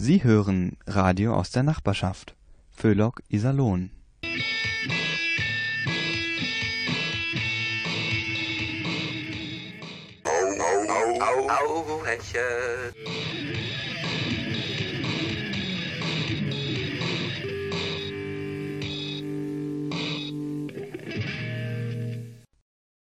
Sie hören Radio aus der Nachbarschaft. Föhlock Iserlohn.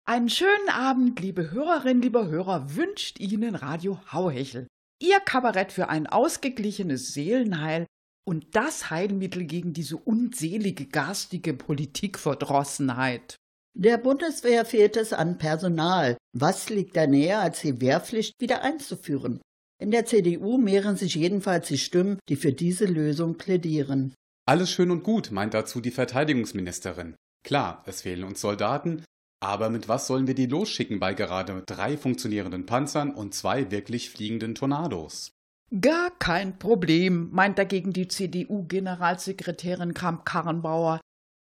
Einen schönen Abend, liebe Hörerinnen, liebe Hörer, wünscht Ihnen Radio Hauhechel. Ihr Kabarett für ein ausgeglichenes Seelenheil und das Heilmittel gegen diese unselige garstige Politikverdrossenheit. Der Bundeswehr fehlt es an Personal. Was liegt da näher, als die Wehrpflicht wieder einzuführen? In der CDU mehren sich jedenfalls die Stimmen, die für diese Lösung plädieren. Alles schön und gut, meint dazu die Verteidigungsministerin. Klar, es fehlen uns Soldaten, aber mit was sollen wir die losschicken bei gerade drei funktionierenden Panzern und zwei wirklich fliegenden Tornados? Gar kein Problem, meint dagegen die CDU-Generalsekretärin Kramp-Karrenbauer.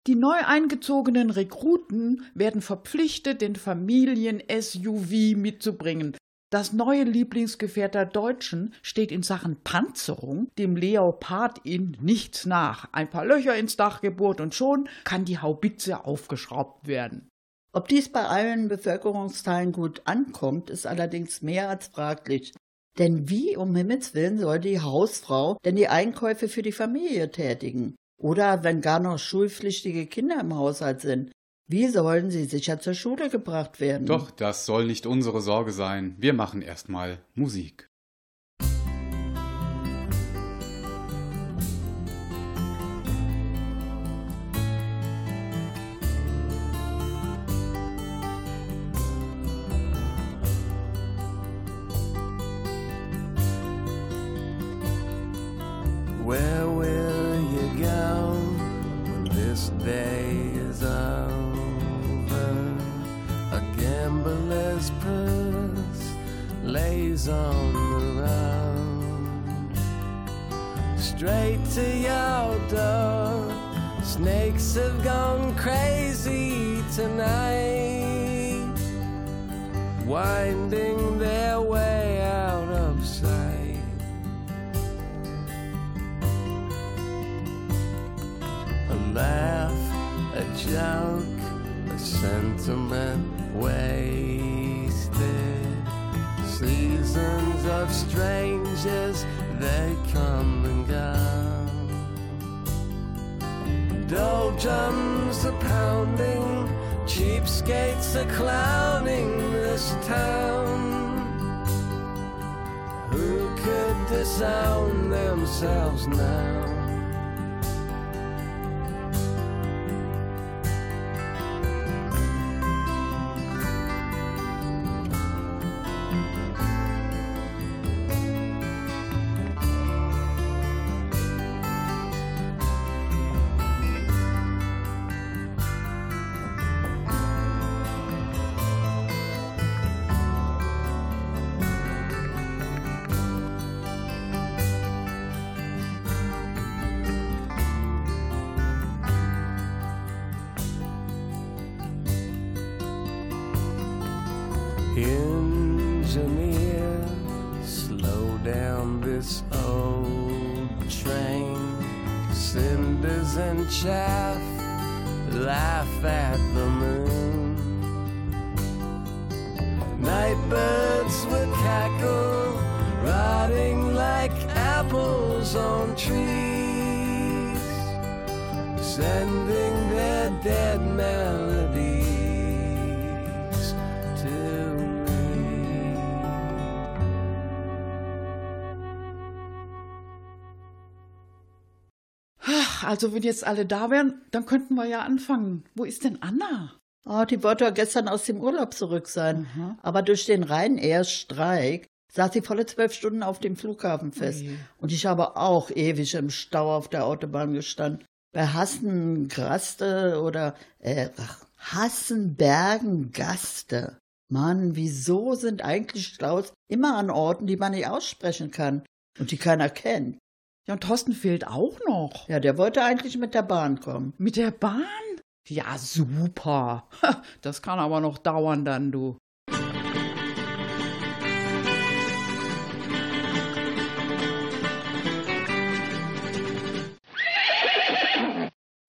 Die neu eingezogenen Rekruten werden verpflichtet, den Familien-SUV mitzubringen. Das neue Lieblingsgefährt der Deutschen steht in Sachen Panzerung dem Leopard in nichts nach. Ein paar Löcher ins Dach gebohrt und schon kann die Haubitze aufgeschraubt werden. Ob dies bei allen Bevölkerungsteilen gut ankommt, ist allerdings mehr als fraglich. Denn wie um Himmels willen soll die Hausfrau denn die Einkäufe für die Familie tätigen? Oder wenn gar noch schulpflichtige Kinder im Haushalt sind, wie sollen sie sicher zur Schule gebracht werden? Doch, das soll nicht unsere Sorge sein. Wir machen erstmal Musik. And chaff laugh at also wenn jetzt alle da wären, dann könnten wir ja anfangen. Wo ist denn Anna? Oh, die wollte ja gestern aus dem Urlaub zurück sein. Mhm. Aber durch den Ryanair-Streik saß sie volle zwölf Stunden auf dem Flughafen fest. Ui. Und ich habe auch ewig im Stau auf der Autobahn gestanden. Bei Hassengraste oder äh, ach, Hassenbergen-Gaste. Mann, wieso sind eigentlich Staus immer an Orten, die man nicht aussprechen kann und die keiner kennt? Ja, und Thorsten fehlt auch noch. Ja, der wollte eigentlich mit der Bahn kommen. Mit der Bahn? Ja, super. Das kann aber noch dauern dann, du.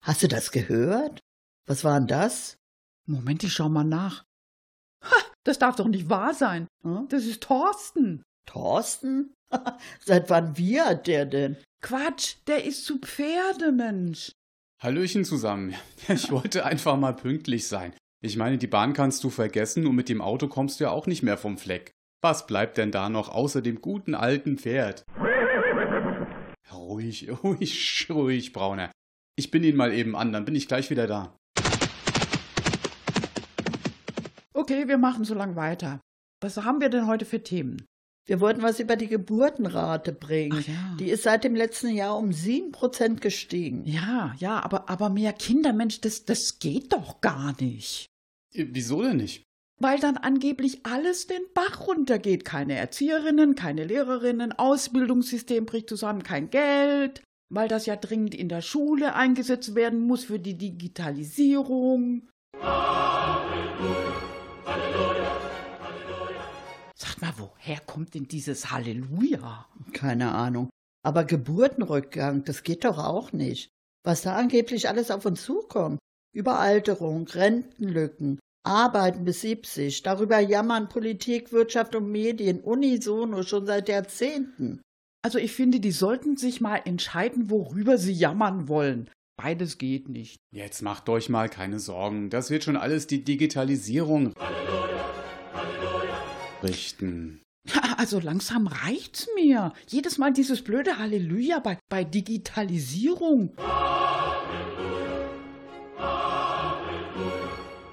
Hast du das gehört? Was war denn das? Moment, ich schau mal nach. Ha, das darf doch nicht wahr sein. Hm? Das ist Thorsten. Thorsten? Seit wann wiehert der denn? Quatsch, der ist zu Pferde, Mensch. Hallöchen zusammen. Ich wollte einfach mal pünktlich sein. Ich meine, die Bahn kannst du vergessen und mit dem Auto kommst du ja auch nicht mehr vom Fleck. Was bleibt denn da noch außer dem guten alten Pferd? Ruhig, ruhig, ruhig, Brauner. Ich bin ihn mal eben an, dann bin ich gleich wieder da. Okay, wir machen so lang weiter. Was haben wir denn heute für Themen? Wir wollten was über die Geburtenrate bringen. Ach ja. Die ist seit dem letzten Jahr um 7% gestiegen. Ja, ja, aber, aber mehr Kinder, Mensch, das, das geht doch gar nicht. Äh, Wieso denn nicht? Weil dann angeblich alles den Bach runtergeht. Keine Erzieherinnen, keine Lehrerinnen, Ausbildungssystem bricht zusammen, kein Geld. Weil das ja dringend in der Schule eingesetzt werden muss für die Digitalisierung. Sag mal, woher kommt denn dieses Halleluja? Keine Ahnung. Aber Geburtenrückgang, das geht doch auch nicht. Was da angeblich alles auf uns zukommt. Überalterung, Rentenlücken, Arbeiten bis 70, darüber jammern Politik, Wirtschaft und Medien unisono schon seit Jahrzehnten. Also ich finde, die sollten sich mal entscheiden, worüber sie jammern wollen. Beides geht nicht. Jetzt macht euch mal keine Sorgen. Das wird schon alles die Digitalisierung richten. Also langsam reicht's mir. Jedes Mal dieses blöde Halleluja bei, bei Digitalisierung.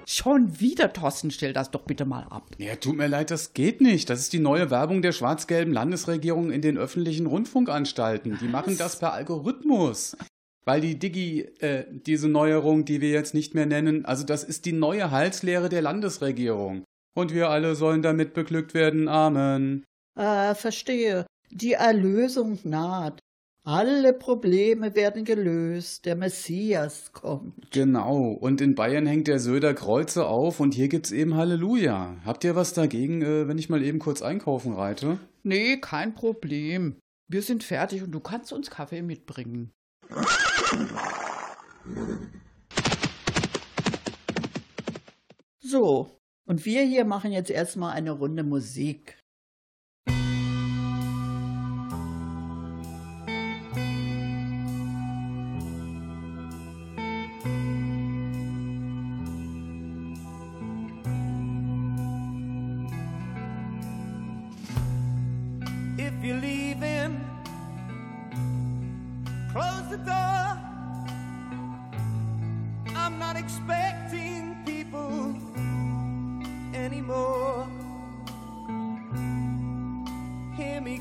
Schon wieder, Thorsten, stell das doch bitte mal ab. Ja, tut mir leid, das geht nicht. Das ist die neue Werbung der schwarz-gelben Landesregierung in den öffentlichen Rundfunkanstalten. Die machen das per Algorithmus. Weil die Digi, äh, diese Neuerung, die wir jetzt nicht mehr nennen, also das ist die neue Halslehre der Landesregierung. Und wir alle sollen damit beglückt werden. Amen. Ah, verstehe. Die Erlösung naht. Alle Probleme werden gelöst. Der Messias kommt. Genau. Und in Bayern hängt der Söder Kreuze auf und hier gibt's eben Halleluja. Habt ihr was dagegen, äh, wenn ich mal eben kurz einkaufen reite? Nee, kein Problem. Wir sind fertig und du kannst uns Kaffee mitbringen. So, und wir hier machen jetzt erstmal eine Runde Musik.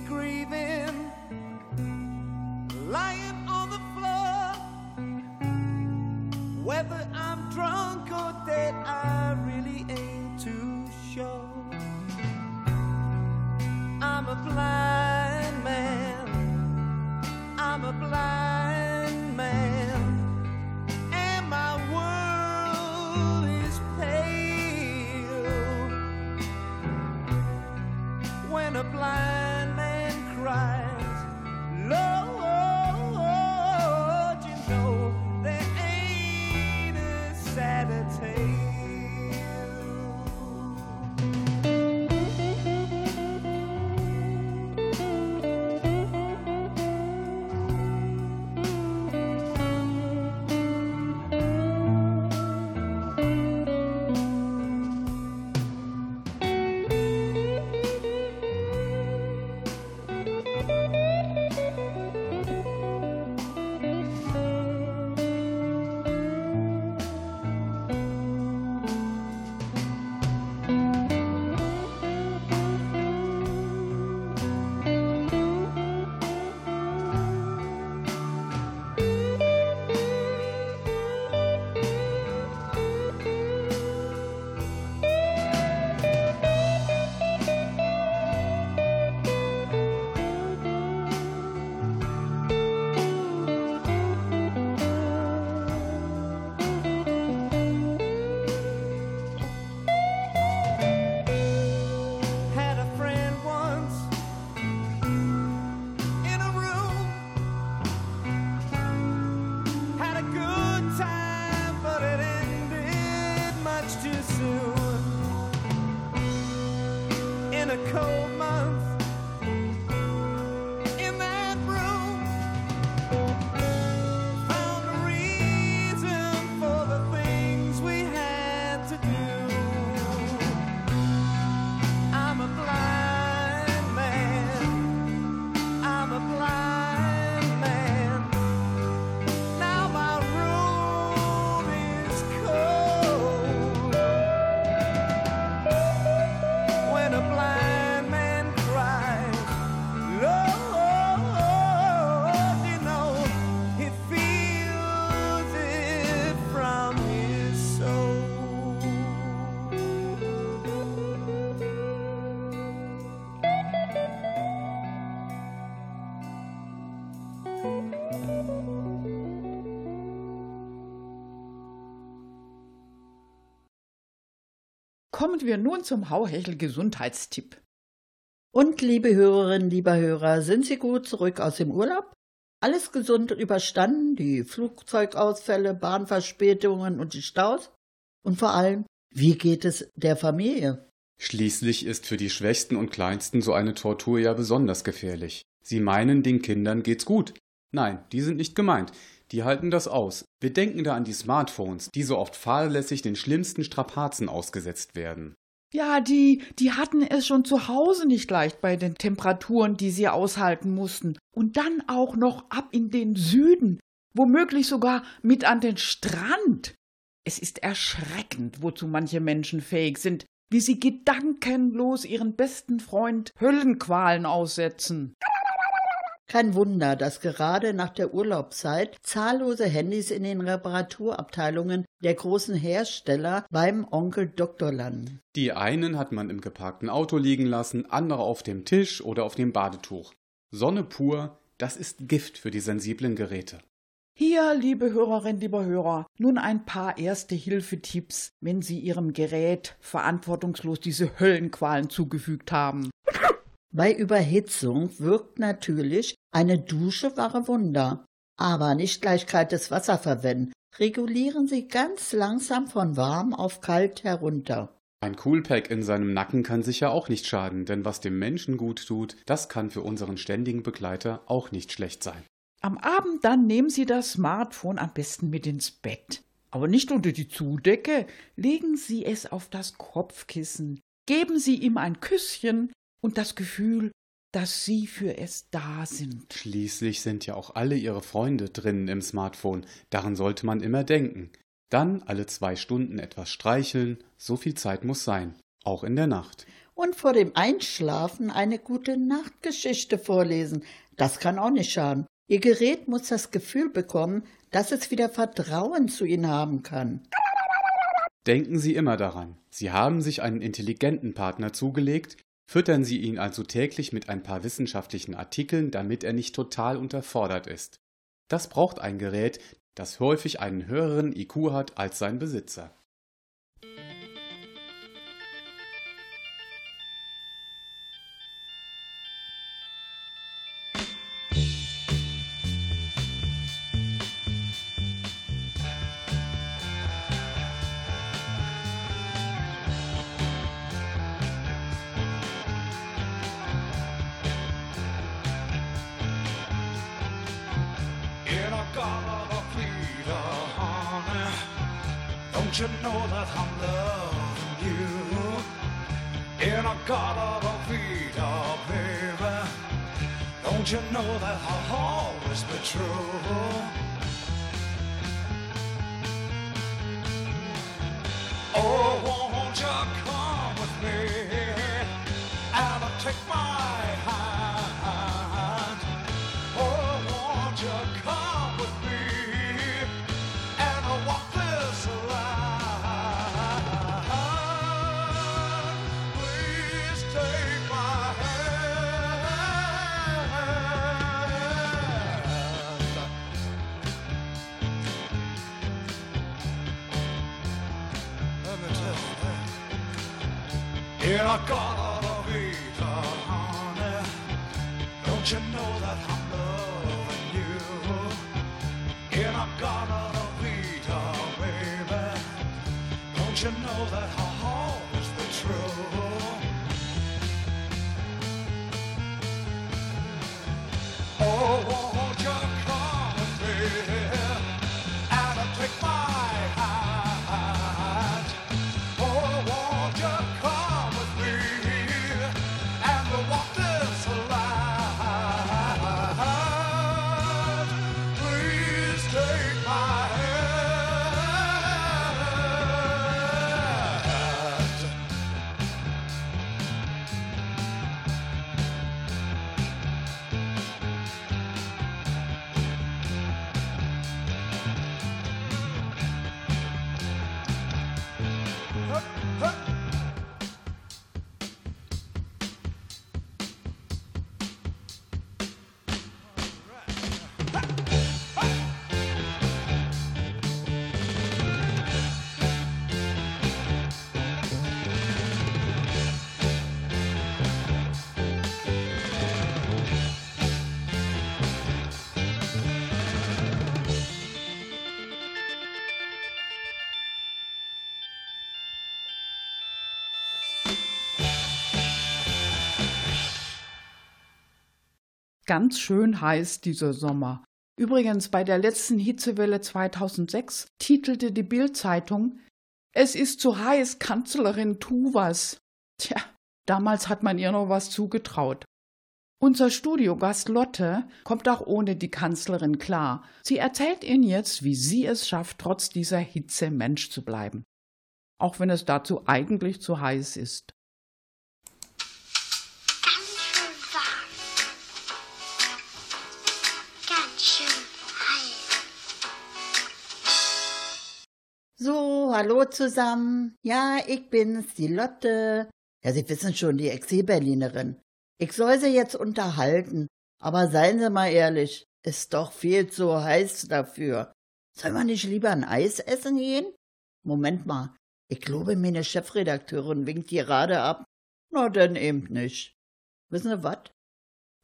Grieving, Kommen wir nun zum Hauhechel Gesundheitstipp. Und liebe Hörerinnen, lieber Hörer, sind Sie gut zurück aus dem Urlaub? Alles gesund und überstanden? Die Flugzeugausfälle, Bahnverspätungen und die Staus? Und vor allem, wie geht es der Familie? Schließlich ist für die Schwächsten und Kleinsten so eine Tortur ja besonders gefährlich. Sie meinen, den Kindern geht's gut. Nein, die sind nicht gemeint. Die halten das aus. Wir denken da an die Smartphones, die so oft fahrlässig den schlimmsten Strapazen ausgesetzt werden. Ja, die, die hatten es schon zu Hause nicht leicht bei den Temperaturen, die sie aushalten mussten. Und dann auch noch ab in den Süden, womöglich sogar mit an den Strand. Es ist erschreckend, wozu manche Menschen fähig sind, wie sie gedankenlos ihren besten Freund Höllenqualen aussetzen. Kein Wunder, dass gerade nach der Urlaubszeit zahllose Handys in den Reparaturabteilungen der großen Hersteller beim Onkel Doktor landen. Die einen hat man im geparkten Auto liegen lassen, andere auf dem Tisch oder auf dem Badetuch. Sonne pur, das ist Gift für die sensiblen Geräte. Hier, liebe Hörerinnen, lieber Hörer, nun ein paar Erste-Hilfe-Tipps, wenn Sie Ihrem Gerät verantwortungslos diese Höllenqualen zugefügt haben. Bei Überhitzung wirkt natürlich eine Dusche wahre Wunder. Aber nicht gleich kaltes Wasser verwenden. Regulieren Sie ganz langsam von warm auf kalt herunter. Ein Coolpack in seinem Nacken kann sicher auch nicht schaden, denn was dem Menschen gut tut, das kann für unseren ständigen Begleiter auch nicht schlecht sein. Am Abend dann nehmen Sie das Smartphone am besten mit ins Bett. Aber nicht unter die Zudecke. Legen Sie es auf das Kopfkissen. Geben Sie ihm ein Küsschen und das Gefühl, dass Sie für es da sind. Schließlich sind ja auch alle Ihre Freunde drinnen im Smartphone. Daran sollte man immer denken. Dann alle zwei Stunden etwas streicheln. So viel Zeit muss sein. Auch in der Nacht. Und vor dem Einschlafen eine gute Nachtgeschichte vorlesen. Das kann auch nicht schaden. Ihr Gerät muss das Gefühl bekommen, dass es wieder Vertrauen zu Ihnen haben kann. Denken Sie immer daran. Sie haben sich einen intelligenten Partner zugelegt, Füttern Sie ihn also täglich mit ein paar wissenschaftlichen Artikeln, damit er nicht total unterfordert ist. Das braucht ein Gerät, das häufig einen höheren IQ hat als sein Besitzer. In a garden of Eden, honey. Don't you know that I'm loving you? In a garden of Eden, baby. Don't you know that ganz schön heiß dieser Sommer. Übrigens, bei der letzten Hitzewelle 2006 titelte die Bild-Zeitung Es ist zu heiß, Kanzlerin, tu was. Tja, damals hat man ihr noch was zugetraut. Unser Studiogast Lotte kommt auch ohne die Kanzlerin klar. Sie erzählt Ihnen jetzt, wie sie es schafft, trotz dieser Hitze Mensch zu bleiben. Auch wenn es dazu eigentlich zu heiß ist. Hallo zusammen. Ja, ich bin's, die Lotte. Ja, Sie wissen schon, die Exil-Berlinerin. Ich soll Sie jetzt unterhalten, aber seien Sie mal ehrlich, ist doch viel zu heiß dafür. Soll man nicht lieber ein Eis essen gehen? Moment mal, ich glaube, meine Chefredakteurin winkt gerade ab. Na, denn eben nicht. Wissen Sie was?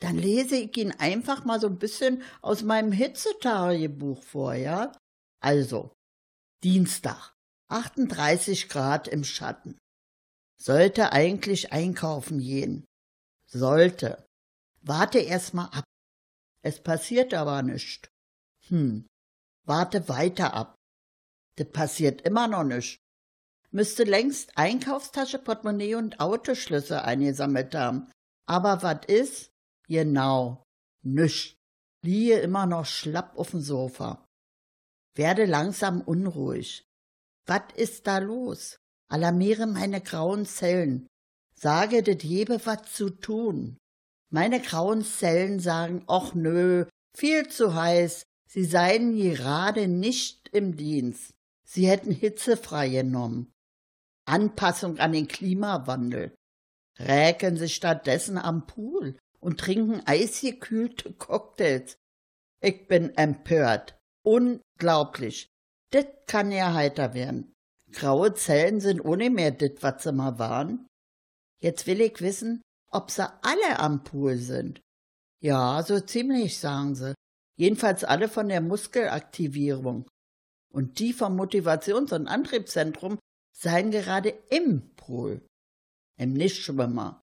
Dann lese ich Ihnen einfach mal so ein bisschen aus meinem Hitzetagebuch vor, ja? Also, Dienstag, 38 Grad im Schatten. Sollte eigentlich einkaufen gehen. Sollte. Warte erst mal ab. Es passiert aber nicht. Hm. Warte weiter ab. Das passiert immer noch nicht. Müsste längst Einkaufstasche, Portemonnaie und Autoschlüssel eingesammelt haben. Aber was ist? Genau. Nicht. Liehe immer noch schlapp auf dem Sofa. Werde langsam unruhig. Was ist da los? Alarmiere meine grauen Zellen. Sage det jebe was zu tun. Meine grauen Zellen sagen, och nö, viel zu heiß, sie seien gerade nicht im Dienst. Sie hätten hitzefrei genommen. Anpassung an den Klimawandel. Räken sich stattdessen am Pool und trinken eisgekühlte Cocktails. Ich bin empört. Unglaublich. Dit kann ja heiter werden. Graue Zellen sind ohne mehr dit, was sie mal waren. Jetzt will ich wissen, ob sie alle am Pool sind. Ja, so ziemlich, sagen sie. Jedenfalls alle von der Muskelaktivierung. Und die vom Motivations- und Antriebszentrum seien gerade im Pool. Im Nichtschwimmer.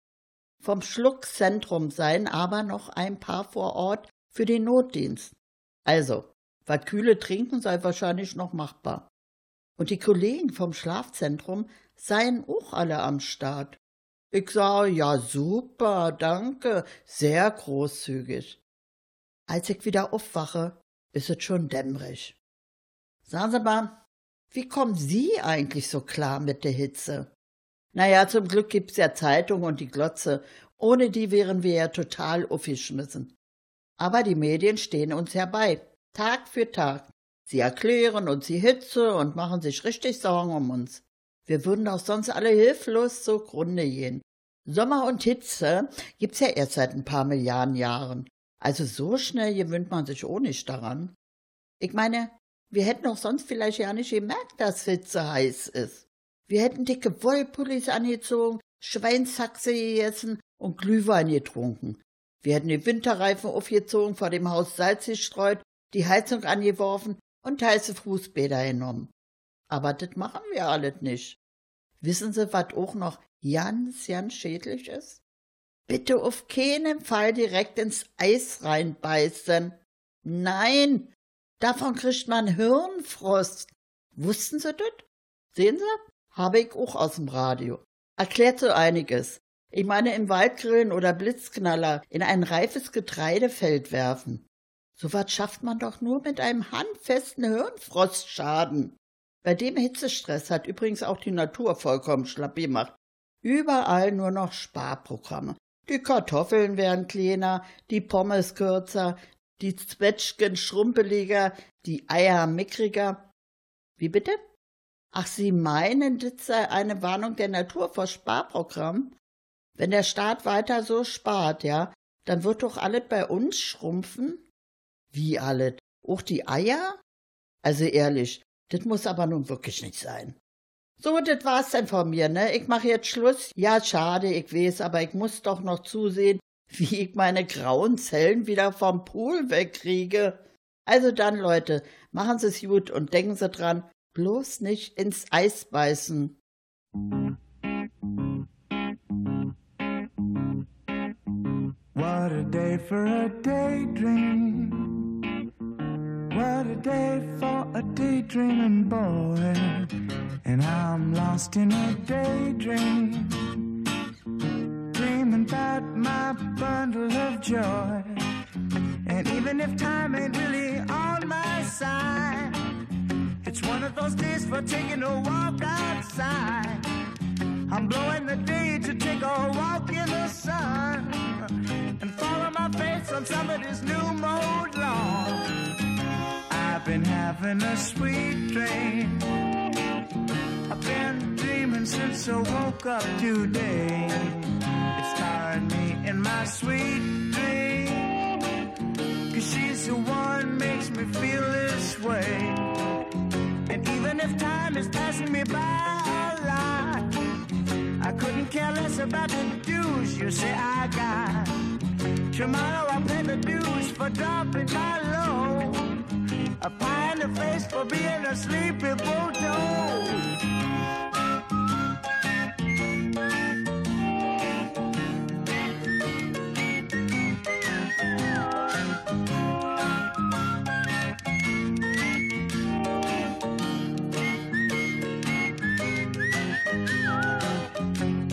Vom Schluckzentrum seien aber noch ein paar vor Ort für den Notdienst. Also, was kühle trinken sei wahrscheinlich noch machbar. Und die Kollegen vom Schlafzentrum seien auch alle am Start. Ich sah, ja super, danke, sehr großzügig. Als ich wieder aufwache, ist es schon dämmerig. Sagen Sie mal, wie kommen Sie eigentlich so klar mit der Hitze? Naja, zum Glück gibt's ja Zeitung und die Glotze. Ohne die wären wir ja total aufgeschmissen. Aber die Medien stehen uns herbei, Tag für Tag. Sie erklären uns die Hitze und machen sich richtig Sorgen um uns. Wir würden auch sonst alle hilflos zugrunde gehen. Sommer und Hitze gibt's ja erst seit ein paar Milliarden Jahren. Also so schnell gewöhnt man sich auch nicht daran. Ich meine, wir hätten auch sonst vielleicht ja nicht gemerkt, dass Hitze heiß ist. Wir hätten dicke Wollpullis angezogen, Schweinshaxe gegessen und Glühwein getrunken. Wir hätten die Winterreifen aufgezogen, vor dem Haus Salz gestreut, die Heizung angeworfen und heiße Fußbäder genommen. Aber das machen wir alles nicht. Wissen Sie, was auch noch ganz, ganz schädlich ist? Bitte auf keinen Fall direkt ins Eis reinbeißen. Nein, davon kriegt man Hirnfrost. Wussten Sie das? Sehen Sie? Habe ich auch aus dem Radio. Erklärt so einiges. Ich meine, im Wald grillen oder Blitzknaller in ein reifes Getreidefeld werfen. So was schafft man doch nur mit einem handfesten Hirnfrostschaden. Bei dem Hitzestress hat übrigens auch die Natur vollkommen schlapp gemacht. Überall nur noch Sparprogramme. Die Kartoffeln werden kleiner, die Pommes kürzer, die Zwetschgen schrumpeliger, die Eier mickriger. Wie bitte? Ach, Sie meinen, das sei eine Warnung der Natur vor Sparprogramm? Wenn der Staat weiter so spart, ja, dann wird doch alles bei uns schrumpfen? Wie alles? Auch die Eier? Also ehrlich, das muss aber nun wirklich nicht sein. So, das war's dann von mir, ne? Ich mache jetzt Schluss. Ja, schade, ich weiß, aber ich muss doch noch zusehen, wie ich meine grauen Zellen wieder vom Pool wegkriege. Also dann, Leute, machen Sie's gut und denken Sie dran, bloß nicht ins Eis beißen. What a day for a daydream. What a day for a daydreaming boy. And I'm lost in a daydream. Dreaming about my bundle of joy. And even if time ain't really on my side, it's one of those days for taking a walk outside. I'm blowing the day to take a walk in the sun and follow my face on somebody's new mode lawn. I've been having a sweet dream. I've been dreaming since I woke up today. It's starring me in my sweet dream. Cause she's the one makes me feel this way. And even if time is passing me by a lot, I couldn't care less about the dues you say I got. Tomorrow I'll pay the dues for dropping my low. A pie in the face for being a sleepy bulldog.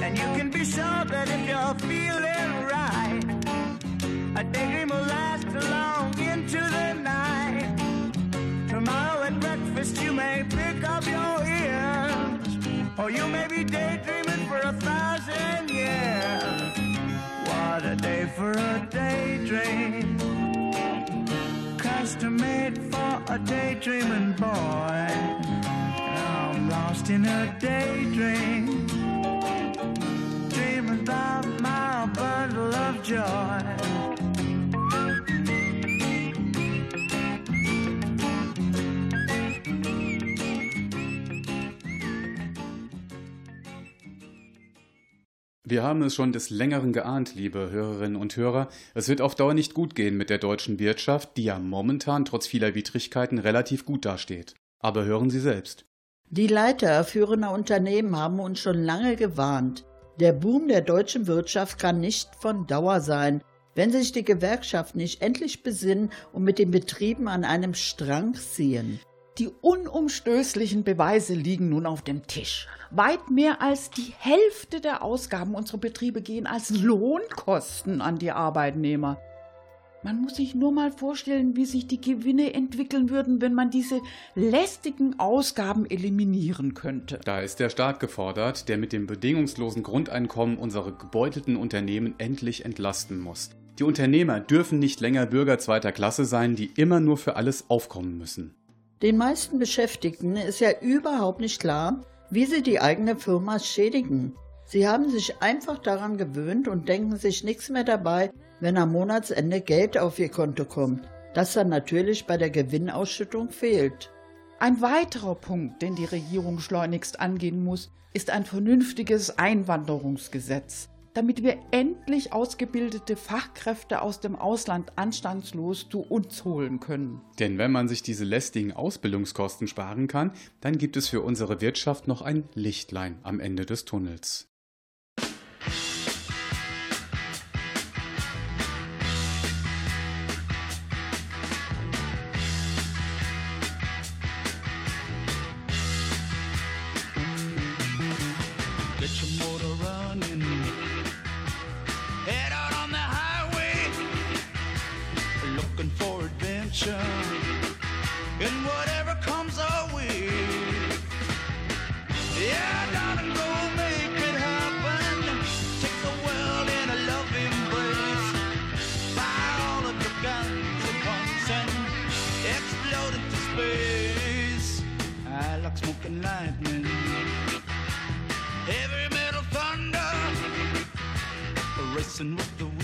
And you can be sure that if you're feeling right, a daydream will or you may be daydreaming for a thousand years. What a day for a daydream, custom made for a daydreaming boy. I'm lost in a daydream dreaming about my bundle of joy. Wir haben es schon des Längeren geahnt, liebe Hörerinnen und Hörer. Es wird auf Dauer nicht gut gehen mit der deutschen Wirtschaft, die ja momentan trotz vieler Widrigkeiten relativ gut dasteht. Aber hören Sie selbst. Die Leiter führender Unternehmen haben uns schon lange gewarnt. Der Boom der deutschen Wirtschaft kann nicht von Dauer sein, wenn sich die Gewerkschaften nicht endlich besinnen und mit den Betrieben an einem Strang ziehen. Die unumstößlichen Beweise liegen nun auf dem Tisch. Weit mehr als die Hälfte der Ausgaben unserer Betriebe gehen als Lohnkosten an die Arbeitnehmer. Man muss sich nur mal vorstellen, wie sich die Gewinne entwickeln würden, wenn man diese lästigen Ausgaben eliminieren könnte. Da ist der Staat gefordert, der mit dem bedingungslosen Grundeinkommen unsere gebeutelten Unternehmen endlich entlasten muss. Die Unternehmer dürfen nicht länger Bürger zweiter Klasse sein, die immer nur für alles aufkommen müssen. Den meisten Beschäftigten ist ja überhaupt nicht klar, wie sie die eigene Firma schädigen. Sie haben sich einfach daran gewöhnt und denken sich nichts mehr dabei, wenn am Monatsende Geld auf ihr Konto kommt, das dann natürlich bei der Gewinnausschüttung fehlt. Ein weiterer Punkt, den die Regierung schleunigst angehen muss, ist ein vernünftiges Einwanderungsgesetz, damit wir endlich ausgebildete Fachkräfte aus dem Ausland anstandslos zu uns holen können. Denn wenn man sich diese lästigen Ausbildungskosten sparen kann, dann gibt es für unsere Wirtschaft noch ein Lichtlein am Ende des Tunnels. Racing with the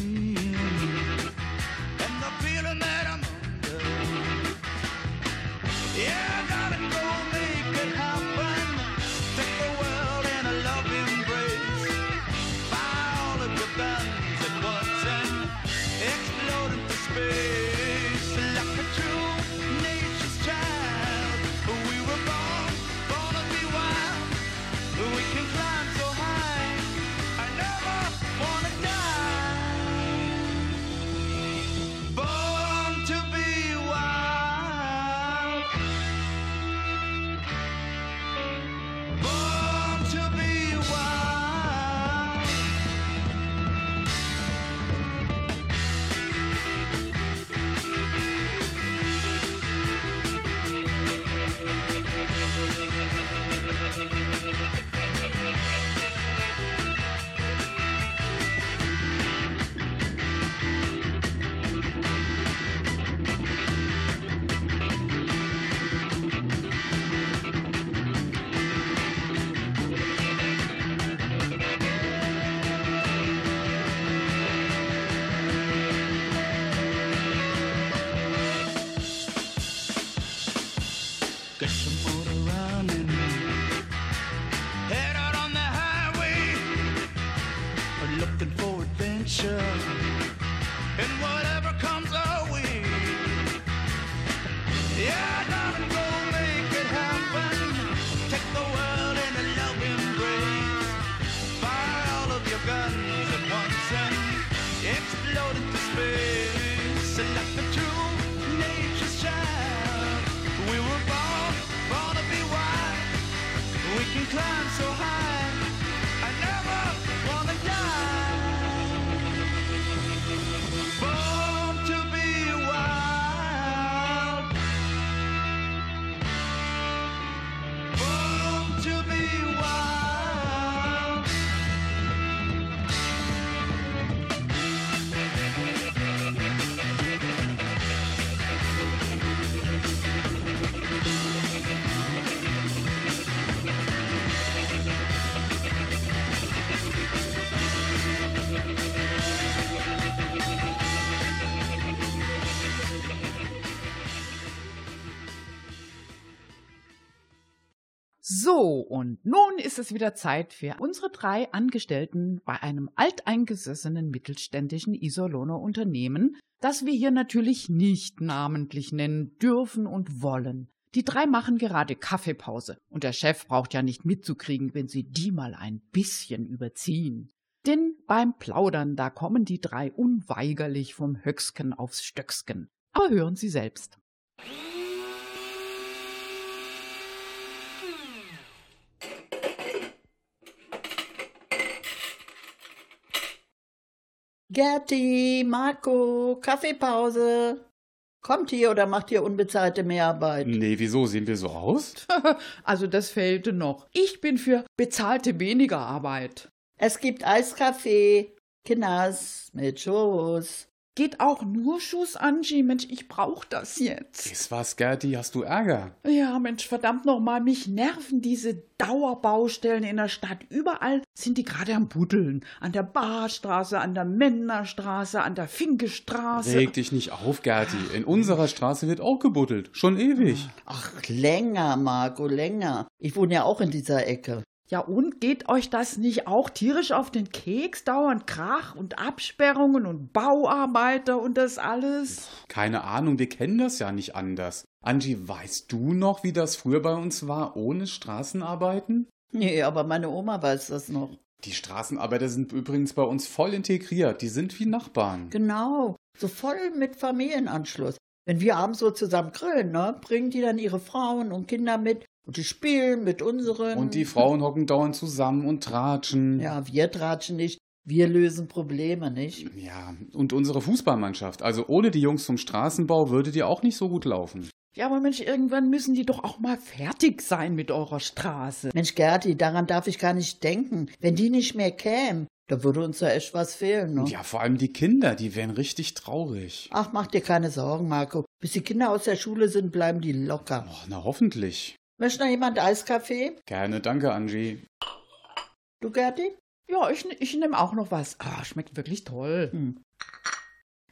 So, und nun ist es wieder Zeit für unsere drei Angestellten bei einem alteingesessenen mittelständischen Iserlohner Unternehmen, das wir hier natürlich nicht namentlich nennen dürfen und wollen. Die drei machen gerade Kaffeepause und der Chef braucht ja nicht mitzukriegen, wenn sie die mal ein bisschen überziehen. Denn beim Plaudern, da kommen die drei unweigerlich vom Höcksken aufs Stöcksken. Aber hören Sie selbst. Gerti, Marco, Kaffeepause. Kommt hier oder macht ihr unbezahlte Mehrarbeit? Nee, wieso sehen wir so aus? Also das fehlte noch. Ich bin für bezahlte weniger Arbeit. Es gibt Eiskaffee, Kinders mit Schuss. Geht auch nur Schuss, Angie. Mensch, ich brauch das jetzt. Ist was, Gerti? Hast du Ärger? Ja, Mensch, verdammt nochmal, mich nerven diese Dauerbaustellen in der Stadt. Überall sind die gerade am Buddeln. An der Barstraße, an der Männerstraße, an der Finkestraße. Reg dich nicht auf, Gerti. In unserer Straße wird auch gebuddelt. Schon ewig. Ach, länger, Marco, länger. Ich wohne ja auch in dieser Ecke. Ja, und geht euch das nicht auch tierisch auf den Keks? Dauernd Krach und Absperrungen und Bauarbeiter und das alles? Keine Ahnung, wir kennen das ja nicht anders. Angie, weißt du noch, wie das früher bei uns war, ohne Straßenarbeiten? Nee, aber meine Oma weiß das noch. Die Straßenarbeiter sind übrigens bei uns voll integriert. Die sind wie Nachbarn. Genau, so voll mit Familienanschluss. Wenn wir abends so zusammen grillen, ne, bringen die dann ihre Frauen und Kinder mit und die spielen mit unseren. Und die Frauen hocken dauernd zusammen und tratschen. Ja, wir tratschen nicht, wir lösen Probleme, nicht? Ja, und unsere Fußballmannschaft. Also ohne die Jungs vom Straßenbau würde die auch nicht so gut laufen. Ja, aber Mensch, irgendwann müssen die doch auch mal fertig sein mit eurer Straße. Mensch, Gerti, daran darf ich gar nicht denken. Wenn die nicht mehr kämen, da würde uns ja echt was fehlen, ne? Ja, vor allem die Kinder, die wären richtig traurig. Ach, mach dir keine Sorgen, Marco. Bis die Kinder aus der Schule sind, bleiben die locker. Oh, na hoffentlich. Möchte noch jemand Eiskaffee? Gerne, danke, Angie. Du, Gerti? Ja, ich, ich nehme auch noch was. Ah, schmeckt wirklich toll. Hm.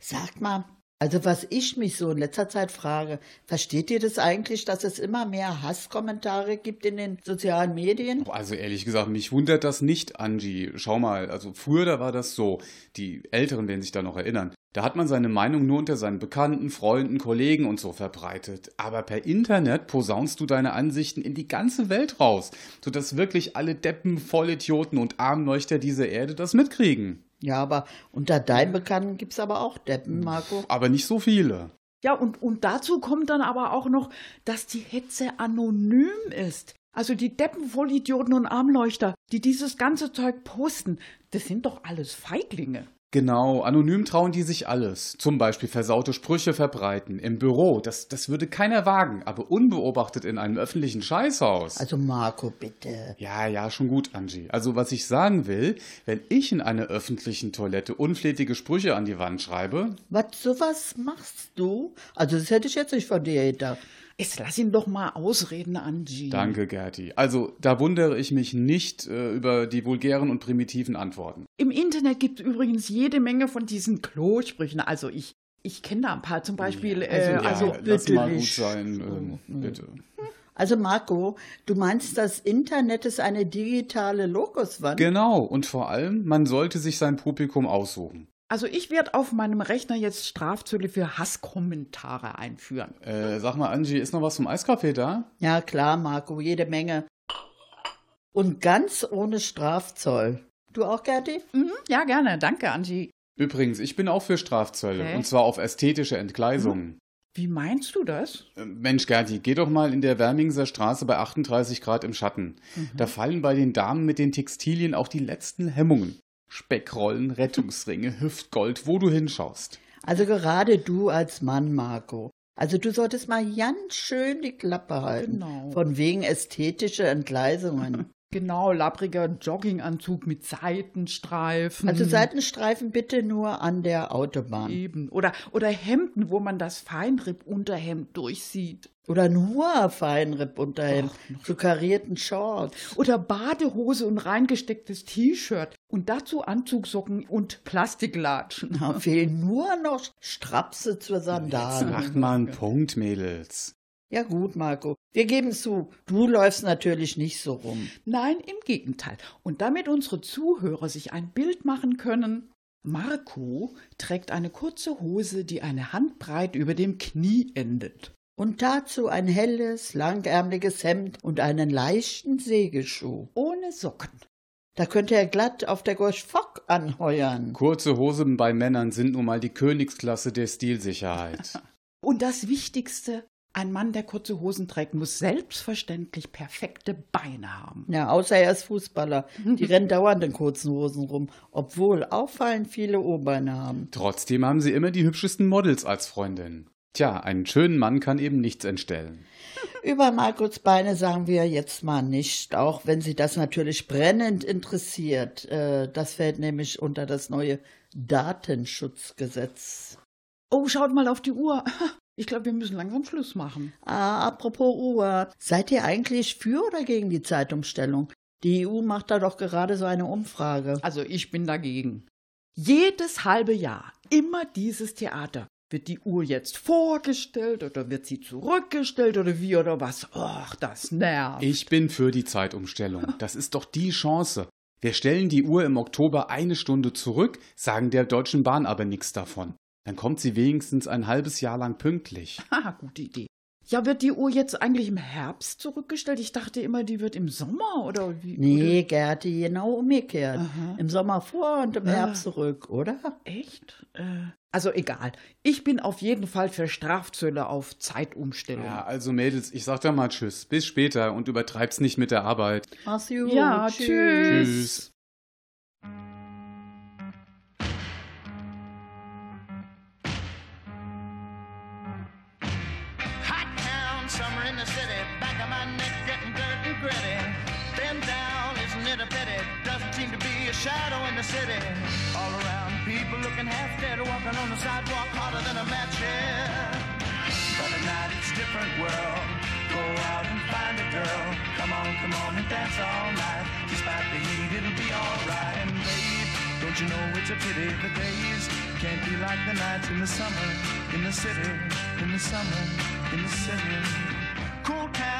Sag mal, also was ich mich so in letzter Zeit frage, versteht ihr das eigentlich, dass es immer mehr Hasskommentare gibt in den sozialen Medien? Also ehrlich gesagt, mich wundert das nicht, Angie. Schau mal, also früher da war das so, die Älteren werden sich da noch erinnern. Da hat man seine Meinung nur unter seinen Bekannten, Freunden, Kollegen und so verbreitet. Aber per Internet posaunst du deine Ansichten in die ganze Welt raus, sodass wirklich alle Deppen, Vollidioten und Armleuchter dieser Erde das mitkriegen. Ja, aber unter deinen Bekannten gibt's aber auch Deppen, Marco. Aber nicht so viele. Ja, und, und dazu kommt dann aber auch noch, dass die Hetze anonym ist. Also die Deppen, Vollidioten und Armleuchter, die dieses ganze Zeug posten, das sind doch alles Feiglinge. Genau, anonym trauen die sich alles. Zum Beispiel versaute Sprüche verbreiten. Im Büro, das, das würde keiner wagen, aber unbeobachtet in einem öffentlichen Scheißhaus. Also Marco, bitte. Ja, ja, schon gut, Angie. Also was ich sagen will, wenn ich in einer öffentlichen Toilette unflätige Sprüche an die Wand schreibe, Was, sowas machst du? Also das hätte ich jetzt nicht von dir gedacht. Jetzt lass ihn doch mal ausreden, Angie. danke, Gerti. Also da wundere ich mich nicht äh, über die vulgären und primitiven Antworten. Im Internet gibt es übrigens jede Menge von diesen Klosprüchen. Also ich, ich kenne da ein paar. Zum Beispiel, äh, Ja, also, ja, lass bitte mal gut sein, ähm, bitte. Also Marco, du meinst, das Internet ist eine digitale Lokuswand? Genau, und vor allem, man sollte sich sein Publikum aussuchen. Also ich werde auf meinem Rechner jetzt Strafzölle für Hasskommentare einführen. Äh, sag mal, Angie, ist noch was zum Eiskaffee da? Ja, klar, Marco, jede Menge. Und ganz ohne Strafzoll. Du auch, Gerti? Mhm, ja, gerne. Danke, Angie. Übrigens, ich bin auch für Strafzölle, Hä? und zwar auf ästhetische Entgleisungen. Wie meinst du das? Äh, Mensch, Gerti, geh doch mal in der Wermingser Straße bei 38 Grad im Schatten. Da fallen bei den Damen mit den Textilien auch die letzten Hemmungen. Speckrollen, Rettungsringe, Hüftgold, wo du hinschaust. Also gerade du als Mann, Marco. Also du solltest mal ganz schön die Klappe halten. Genau. Von wegen ästhetische Entgleisungen. Genau, labbriger Jogginganzug mit Seitenstreifen. Also Seitenstreifen bitte nur an der Autobahn. Eben. Oder, oder Hemden, wo man das Feinripp-Unterhemd durchsieht. Oder nur Feinrippunterhemd zu karierten Shorts. Oder Badehose und reingestecktes T-Shirt. Und dazu Anzugsocken und Plastiklatschen. Da fehlen nur noch Strapse zur Jetzt Sandale. macht mal einen Punkt, Mädels. Ja gut, Marco, wir geben zu, du läufst natürlich nicht so rum. Nein, im Gegenteil. Und damit unsere Zuhörer sich ein Bild machen können, Marco trägt eine kurze Hose, die eine Handbreit über dem Knie endet. Und dazu ein helles, langärmliches Hemd und einen leichten Segelschuh. Ohne Socken. Da könnte er glatt auf der Gorsch Fock anheuern. Kurze Hosen bei Männern sind nun mal die Königsklasse der Stilsicherheit. Und das Wichtigste, ein Mann, der kurze Hosen trägt, muss selbstverständlich perfekte Beine haben. Ja, außer er ist Fußballer. Die rennen dauernd in kurzen Hosen rum, obwohl auffallend viele O-Beine haben. Trotzdem haben sie immer die hübschesten Models als Freundin. Tja, einen schönen Mann kann eben nichts entstellen. Über Markus Beine sagen wir jetzt mal nicht, auch wenn Sie das natürlich brennend interessiert. Äh, Das fällt nämlich unter das neue Datenschutzgesetz. Oh, schaut mal auf die Uhr. Ich glaube, wir müssen langsam Schluss machen. Ah, apropos Uhr. Seid ihr eigentlich für oder gegen die Zeitumstellung? Die EU macht da doch gerade so eine Umfrage. Also ich bin dagegen. Jedes halbe Jahr immer dieses Theater. Wird die Uhr jetzt vorgestellt oder wird sie zurückgestellt oder wie oder was? Och, das nervt. Ich bin für die Zeitumstellung. Das ist doch die Chance. Wir stellen die Uhr im Oktober eine Stunde zurück, sagen der Deutschen Bahn aber nichts davon. Dann kommt sie wenigstens ein halbes Jahr lang pünktlich. Haha, gute Idee. Ja, wird die Uhr jetzt eigentlich im Herbst zurückgestellt? Ich dachte immer, die wird im Sommer oder wie? Nee, Gerti, genau umgekehrt. Aha. Im Sommer vor und im Ah. Herbst zurück, oder? Oder? Echt? Äh, also egal. Ich bin auf jeden Fall für Strafzölle auf Zeitumstellung. Ja, also Mädels, ich sag da mal Tschüss. Bis später und übertreib's nicht mit der Arbeit. Mach's gut. Ja, tschüss. Tschüss. Gritty. Bend down, isn't it a pity? Doesn't seem to be a shadow in the city. All around, people looking half dead, walking on the sidewalk harder than a match here. But at night it's a different world. Go out and find a girl. Come on, come on and dance all night. Despite the heat, it'll be alright. And babe, don't you know it's a pity the days can't be like the nights in the summer, in the city, in the summer, in the city. Cool town,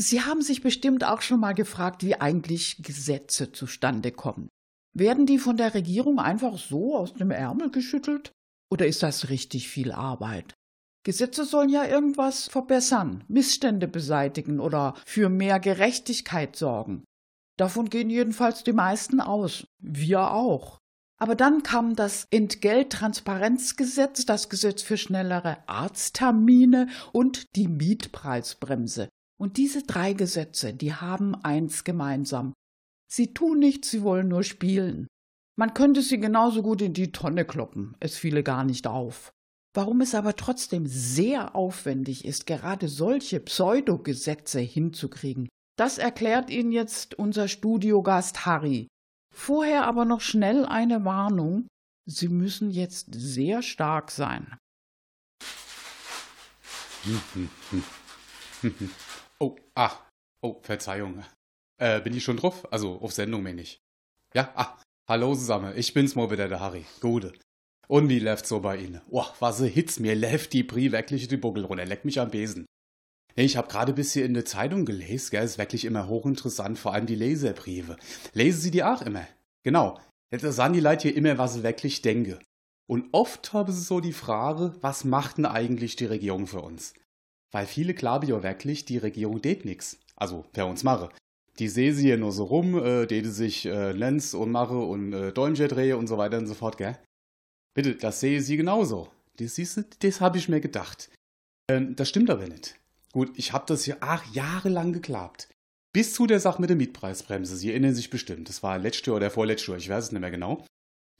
Sie haben sich bestimmt auch schon mal gefragt, wie eigentlich Gesetze zustande kommen. Werden die von der Regierung einfach so aus dem Ärmel geschüttelt? Oder ist das richtig viel Arbeit? Gesetze sollen ja irgendwas verbessern, Missstände beseitigen oder für mehr Gerechtigkeit sorgen. Davon gehen jedenfalls die meisten aus. Wir auch. Aber dann kam das Entgelttransparenzgesetz, das Gesetz für schnellere Arzttermine und die Mietpreisbremse. Und diese drei Gesetze, die haben eins gemeinsam. Sie tun nichts, sie wollen nur spielen. Man könnte sie genauso gut in die Tonne kloppen, es fiele gar nicht auf. Warum es aber trotzdem sehr aufwendig ist, gerade solche Pseudogesetze hinzukriegen, das erklärt Ihnen jetzt unser Studiogast Harry. Vorher aber noch schnell eine Warnung. Sie müssen jetzt sehr stark sein. Ah, oh, Verzeihung. Äh, bin ich schon drauf? Also, auf Sendung, meine ich. Ja, ah, hallo zusammen, ich bin's mal wieder, der Harry. Gute. Und wie läuft's so bei Ihnen? Oh, was a Hitz, mir läuft die Brie wirklich die Buckel runter, leck mich am Besen. Ich habe gerade bis hier in der Zeitung gelesen, gell, ist wirklich immer hochinteressant, vor allem die Leserbriefe. Lesen Sie die auch immer? Genau. Jetzt sagen die Leute hier immer, was sie wirklich denken. Und oft haben sie so die Frage, was macht denn eigentlich die Regierung für uns? Weil viele glauben ja wirklich, die Regierung tät nix. Also, für uns mache. Die sehe sie hier nur so rum, äh, die sich äh, Lenz und mache und äh, Däumchen drehe und so weiter und so fort, gell? Bitte, das sehe sie genauso. Das, siehste, das habe ich mir gedacht. Ähm, das stimmt aber nicht. Gut, ich habe das ja ach, jahrelang geklagt. Bis zu der Sache mit der Mietpreisbremse. Sie erinnern sich bestimmt. Das war letztes Jahr oder vorletztes Jahr, ich weiß es nicht mehr genau.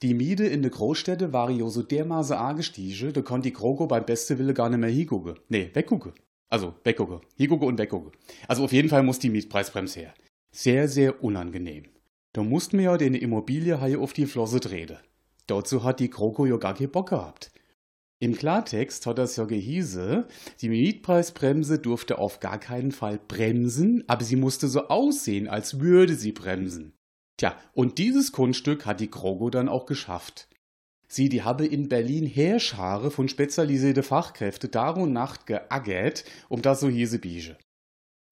Die Miete in der Großstädte war ja so dermaßen angestiegen, da konnte die Kroko beim besten Wille gar nicht mehr hingucken. Nee, weggucken. Also, weggucken. Hingucken und weggucken. Also auf jeden Fall muss die Mietpreisbremse her. Sehr, sehr unangenehm. Da mussten wir ja den Immobilie hier auf die Flosse drehen. Dazu hat die Kroko ja gar keinen Bock gehabt. Im Klartext hat das ja gehieße, die Mietpreisbremse durfte auf gar keinen Fall bremsen, aber sie musste so aussehen, als würde sie bremsen. Tja, und dieses Kunststück hat die Krogo dann auch geschafft. Sie, die habe in Berlin Heerschare von spezialisierte Fachkräfte Tag und Nacht geaggert, um das so hieße Biege.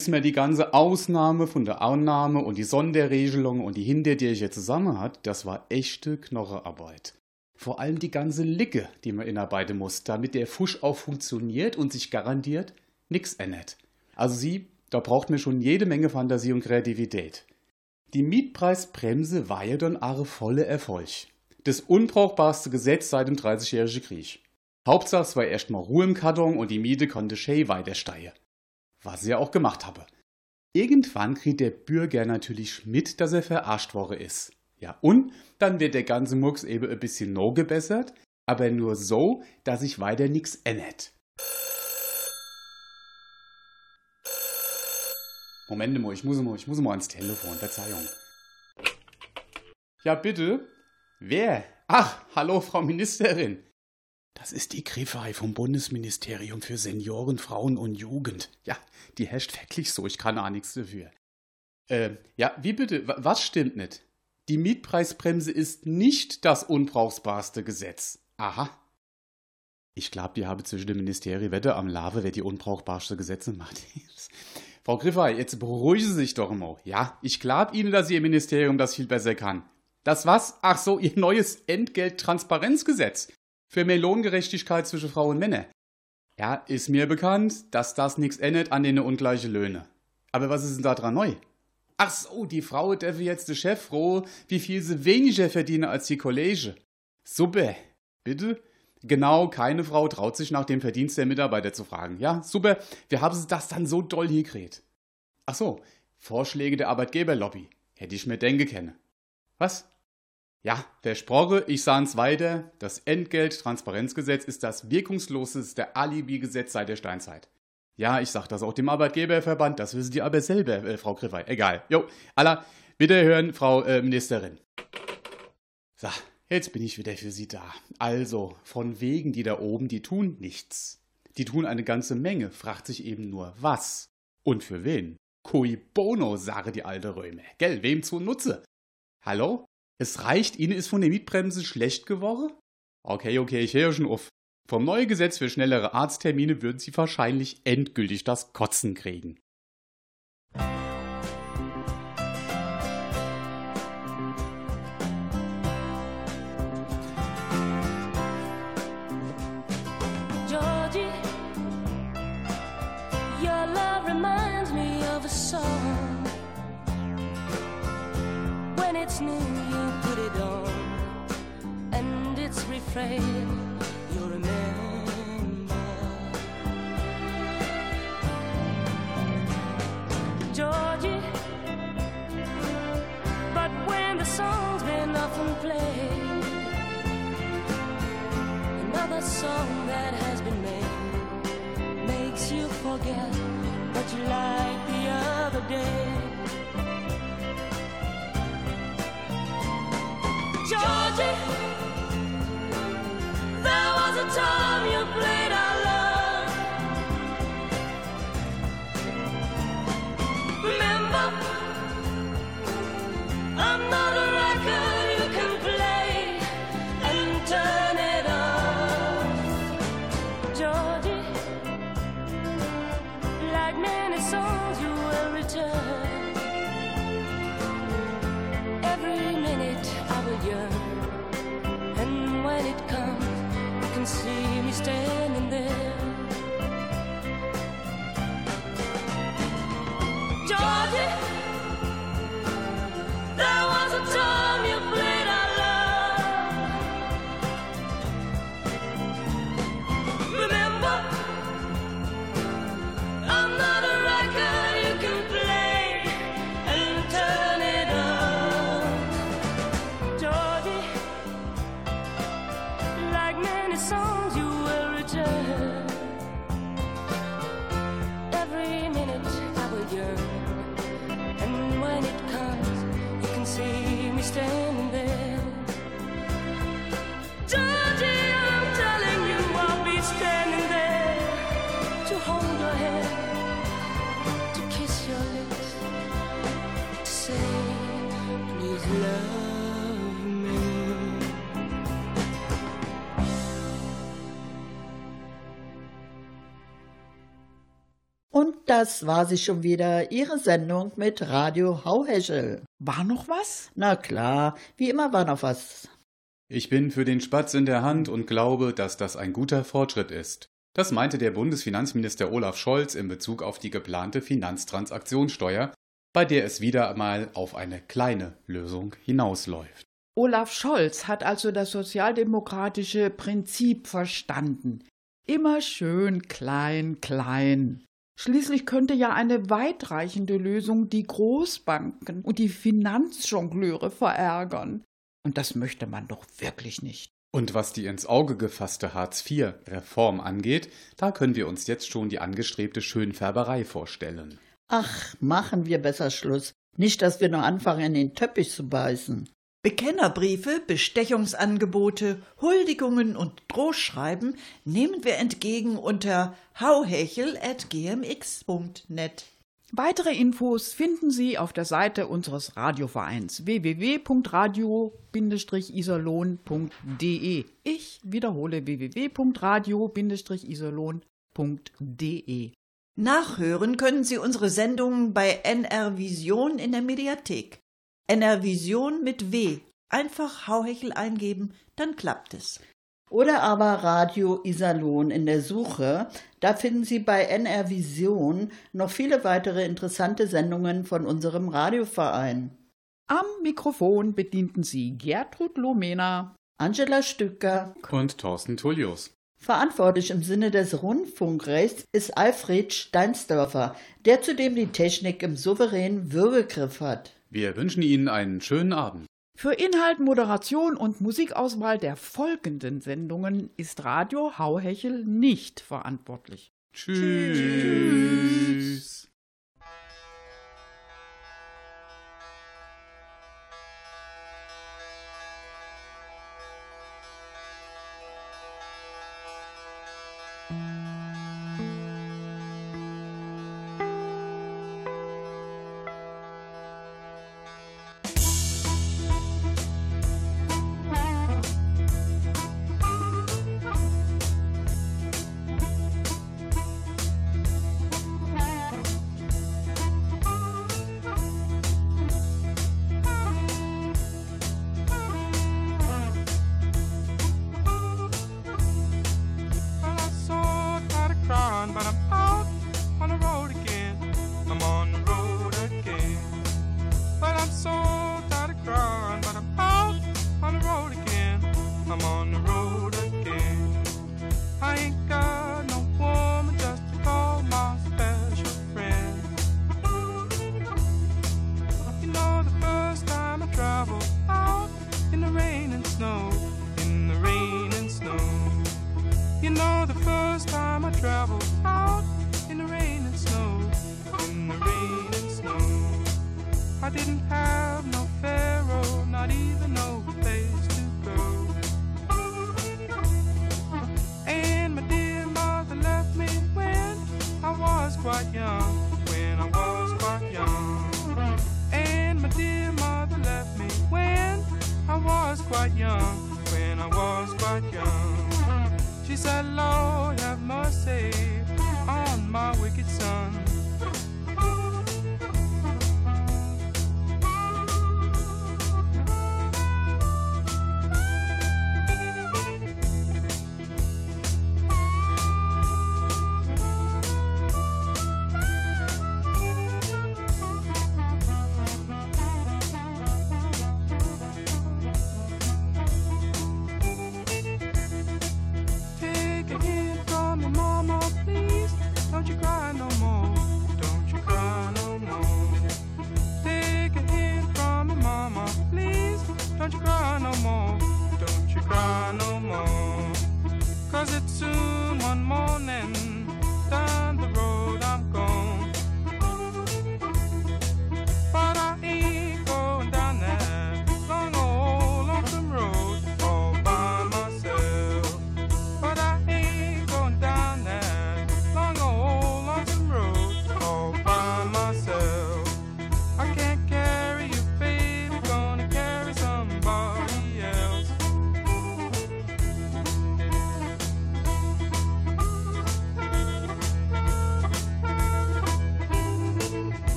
Ist mir die ganze Ausnahme von der Annahme und die Sonderregelung und die hinter die ich jetzt zusammen hat, das war echte Knochearbeit. Vor allem die ganze Licke, die man inarbeiten muss, damit der Fusch auch funktioniert und sich garantiert nix ändert. Also sie, da braucht mir schon jede Menge Fantasie und Kreativität. Die Mietpreisbremse war ja dann ahre volle Erfolg. Das unbrauchbarste Gesetz seit dem 30-jährigen Krieg. Hauptsache es war erstmal Ruhe im Karton und die Miete konnte Shay weitersteigen. Was sie ja auch gemacht habe. Irgendwann kriegt der Bürger natürlich mit, dass er verarscht worden ist. Ja, und dann wird der ganze Murks eben ein bisschen no gebessert, aber nur so, dass sich weiter nichts ändert. Moment mal, ich muss mal, ich muss mal ans Telefon, Verzeihung. Ja, bitte? Wer? Ach, hallo, Frau Ministerin. Das ist die Griffei vom Bundesministerium für Senioren, Frauen und Jugend. Ja, die herrscht wirklich so, ich kann auch nichts dafür. Äh, ja, wie bitte? Was stimmt nicht? Die Mietpreisbremse ist nicht das unbrauchbarste Gesetz. Aha. Ich glaube, die habe zwischen dem Ministerium Wette am Lave, wer die unbrauchbarste Gesetze macht. Frau Griffey, jetzt beruhigen Sie sich doch mal. Ja, ich glaube Ihnen, dass Ihr Ministerium das viel besser kann. Das was? Ach so, Ihr neues Entgelttransparenzgesetz für mehr Lohngerechtigkeit zwischen Frauen und Männern. Ja, ist mir bekannt, dass das nichts ändert an den ungleichen Löhne. Aber was ist denn da dran neu? Ach so, die Frau darf jetzt der Chef froh, wie viel sie weniger verdienen als die Kollege. Super. Bitte? Genau, keine Frau traut sich nach dem Verdienst der Mitarbeiter zu fragen. Ja, super. Wir haben das dann so doll hingekriegt. Ach so, Vorschläge der Arbeitgeberlobby. Hätte ich mir denken können. Was? Ja, versprochen, ich sah's weiter. Das Entgelttransparenzgesetz ist das wirkungsloseste Alibi-Gesetz seit der Steinzeit. Ja, ich sag das auch dem Arbeitgeberverband, das wissen die aber selber, äh, Frau Griffey. Egal. Jo, Allah, bitte hören, Frau äh, Ministerin. So, jetzt bin ich wieder für Sie da. Also, von wegen die da oben, die tun nichts. Die tun eine ganze Menge, fragt sich eben nur, was und für wen. Cui bono, sage die alte Röme. Gell, wem zunutze? Hallo? Es reicht, Ihnen ist von der Mietbremse schlecht geworden? Okay, okay, ich höre schon auf. Vom neuen Gesetz für schnellere Arzttermine würden Sie wahrscheinlich endgültig das Kotzen kriegen. afraid you'll remember. Georgie, but when the song's been often played, another song that has been made makes you forget what you liked the other day. Georgie there was a time you played see me standing there. Das war sie schon wieder, Ihre Sendung mit Radio Hauheschel. War noch was? Na klar, wie immer war noch was. Ich bin für den Spatz in der Hand und glaube, dass das ein guter Fortschritt ist. Das meinte der Bundesfinanzminister Olaf Scholz in Bezug auf die geplante Finanztransaktionssteuer, bei der es wieder einmal auf eine kleine Lösung hinausläuft. Olaf Scholz hat also das sozialdemokratische Prinzip verstanden. Immer schön klein, klein. Schließlich könnte ja eine weitreichende Lösung die Großbanken und die Finanzjongleure verärgern. Und das möchte man doch wirklich nicht. Und was die ins Auge gefasste Hartz-IV-Reform angeht, da können wir uns jetzt schon die angestrebte Schönfärberei vorstellen. Ach, machen wir besser Schluss. Nicht, dass wir noch anfangen, in den Teppich zu beißen. Bekennerbriefe, Bestechungsangebote, Huldigungen und Drohschreiben nehmen wir entgegen unter hauhechel.gmx.net. Weitere Infos finden Sie auf der Seite unseres Radiovereins www.radio-iserlohn.de. Ich wiederhole www.radio-iserlohn.de. Nachhören können Sie unsere Sendungen bei NR Vision in der Mediathek. NR Vision mit W. Einfach Hauhechel eingeben, dann klappt es. Oder aber Radio Iserlohn in der Suche. Da finden Sie bei NR Vision noch viele weitere interessante Sendungen von unserem Radioverein. Am Mikrofon bedienten Sie Gertrud Lomena. Angela Stücker. Und Thorsten Tullius. Verantwortlich im Sinne des Rundfunkrechts ist Alfred Steinsdörfer, der zudem die Technik im souveränen Würgegriff hat. Wir wünschen Ihnen einen schönen Abend. Für Inhalt, Moderation und Musikauswahl der folgenden Sendungen ist Radio Hauhechel nicht verantwortlich. Tschüss. Thank